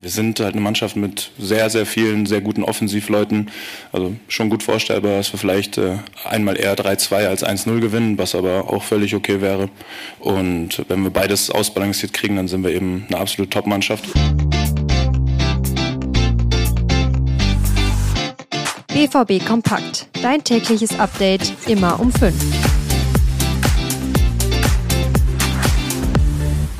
Wir sind halt eine Mannschaft mit sehr, sehr vielen, sehr guten Offensivleuten. Also schon gut vorstellbar, dass wir vielleicht äh, einmal eher 3-2 als 1-0 gewinnen, was aber auch völlig okay wäre. Und wenn wir beides ausbalanciert kriegen, dann sind wir eben eine absolute Top-Mannschaft. BVB Kompakt. Dein tägliches Update immer um 5.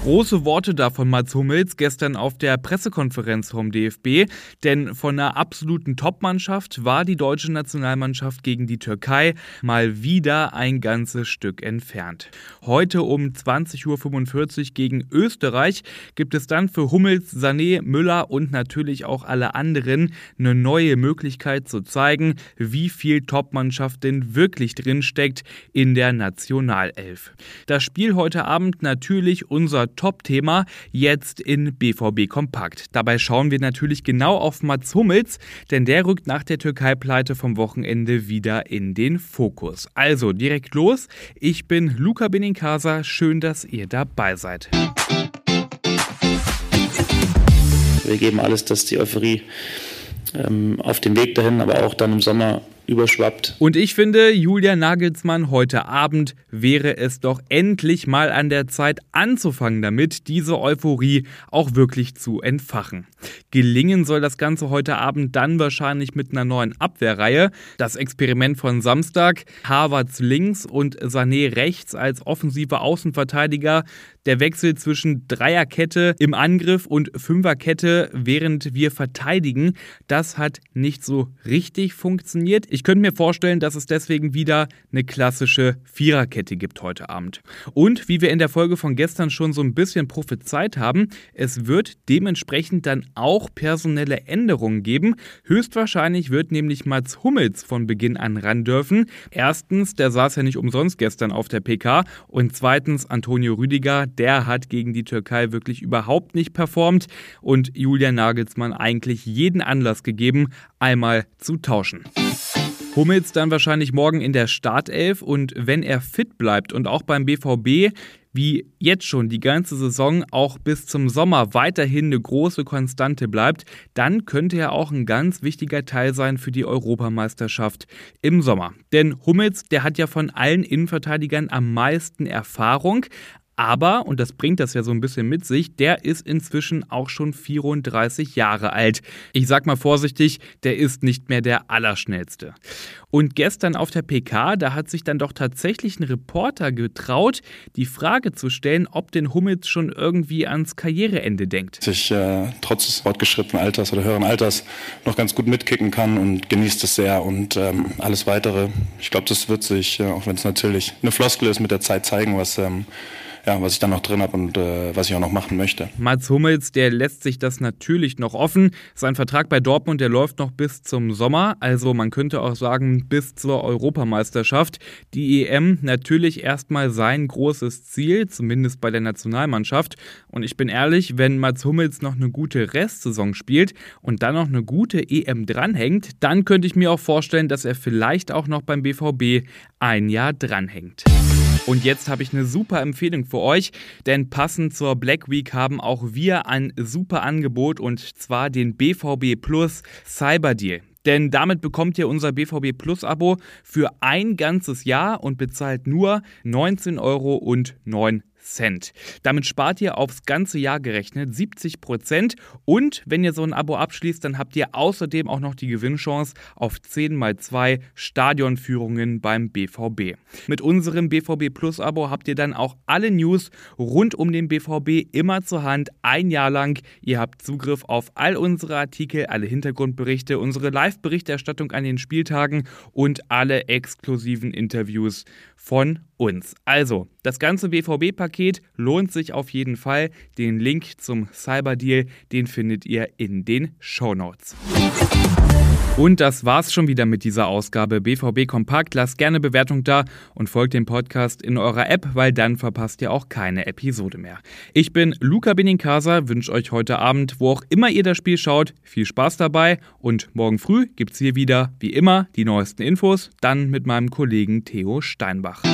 Große Worte da von Mats Hummels gestern auf der Pressekonferenz vom DFB, denn von einer absoluten Topmannschaft war die deutsche Nationalmannschaft gegen die Türkei mal wieder ein ganzes Stück entfernt. Heute um 20.45 Uhr gegen Österreich gibt es dann für Hummels, Sané, Müller und natürlich auch alle anderen eine neue Möglichkeit zu zeigen, wie viel Topmannschaft denn wirklich drinsteckt in der Nationalelf. Das Spiel heute Abend natürlich unser Top-Thema jetzt in BVB Kompakt. Dabei schauen wir natürlich genau auf Mats Hummels, denn der rückt nach der Türkei-Pleite vom Wochenende wieder in den Fokus. Also direkt los. Ich bin Luca Benincasa. Schön, dass ihr dabei seid. Wir geben alles, dass die Euphorie ähm, auf dem Weg dahin, aber auch dann im Sommer überschwappt. Und ich finde, Julia Nagelsmann, heute Abend wäre es doch endlich mal an der Zeit anzufangen damit, diese Euphorie auch wirklich zu entfachen. Gelingen soll das Ganze heute Abend dann wahrscheinlich mit einer neuen Abwehrreihe. Das Experiment von Samstag, Harvards links und Sané rechts als offensive Außenverteidiger, der Wechsel zwischen Dreierkette im Angriff und Fünferkette, während wir verteidigen, das hat nicht so richtig funktioniert. Ich könnte mir vorstellen, dass es deswegen wieder eine klassische Viererkette gibt heute Abend. Und wie wir in der Folge von gestern schon so ein bisschen prophezeit haben, es wird dementsprechend dann auch personelle Änderungen geben. Höchstwahrscheinlich wird nämlich Mats Hummels von Beginn an ran dürfen. Erstens, der saß ja nicht umsonst gestern auf der PK. Und zweitens, Antonio Rüdiger, der hat gegen die Türkei wirklich überhaupt nicht performt. Und Julian Nagelsmann eigentlich jeden Anlass gegeben, einmal zu tauschen. Hummels dann wahrscheinlich morgen in der Startelf und wenn er fit bleibt und auch beim BVB wie jetzt schon die ganze Saison auch bis zum Sommer weiterhin eine große Konstante bleibt, dann könnte er auch ein ganz wichtiger Teil sein für die Europameisterschaft im Sommer. Denn Hummels, der hat ja von allen Innenverteidigern am meisten Erfahrung, aber, und das bringt das ja so ein bisschen mit sich, der ist inzwischen auch schon 34 Jahre alt. Ich sag mal vorsichtig, der ist nicht mehr der Allerschnellste. Und gestern auf der PK, da hat sich dann doch tatsächlich ein Reporter getraut, die Frage zu stellen, ob den Hummels schon irgendwie ans Karriereende denkt. Sich äh, trotz des fortgeschrittenen Alters oder höheren Alters noch ganz gut mitkicken kann und genießt es sehr und ähm, alles weitere. Ich glaube, das wird sich, äh, auch wenn es natürlich eine Floskel ist, mit der Zeit zeigen, was ähm, ja, was ich dann noch drin habe und äh, was ich auch noch machen möchte. Mats Hummels, der lässt sich das natürlich noch offen. Sein Vertrag bei Dortmund, der läuft noch bis zum Sommer, also man könnte auch sagen bis zur Europameisterschaft. Die EM natürlich erstmal sein großes Ziel, zumindest bei der Nationalmannschaft. Und ich bin ehrlich, wenn Mats Hummels noch eine gute Restsaison spielt und dann noch eine gute EM dranhängt, dann könnte ich mir auch vorstellen, dass er vielleicht auch noch beim BVB ein Jahr dranhängt. Und jetzt habe ich eine super Empfehlung für euch, denn passend zur Black Week haben auch wir ein super Angebot und zwar den BVB Plus Cyber Deal. Denn damit bekommt ihr unser BVB Plus Abo für ein ganzes Jahr und bezahlt nur 19,09 Euro. Cent. Damit spart ihr aufs ganze Jahr gerechnet 70 Prozent und wenn ihr so ein Abo abschließt, dann habt ihr außerdem auch noch die Gewinnchance auf 10 mal 2 Stadionführungen beim BVB. Mit unserem BVB Plus Abo habt ihr dann auch alle News rund um den BVB immer zur Hand, ein Jahr lang. Ihr habt Zugriff auf all unsere Artikel, alle Hintergrundberichte, unsere Live-Berichterstattung an den Spieltagen und alle exklusiven Interviews von uns. Also, das ganze BVB-Paket lohnt sich auf jeden Fall. Den Link zum Cyberdeal, den findet ihr in den Show Notes. Und das war's schon wieder mit dieser Ausgabe BVB Kompakt. Lasst gerne Bewertung da und folgt dem Podcast in eurer App, weil dann verpasst ihr auch keine Episode mehr. Ich bin Luca Benincasa, wünsche euch heute Abend, wo auch immer ihr das Spiel schaut, viel Spaß dabei und morgen früh gibt's hier wieder, wie immer, die neuesten Infos, dann mit meinem Kollegen Theo Steinbach.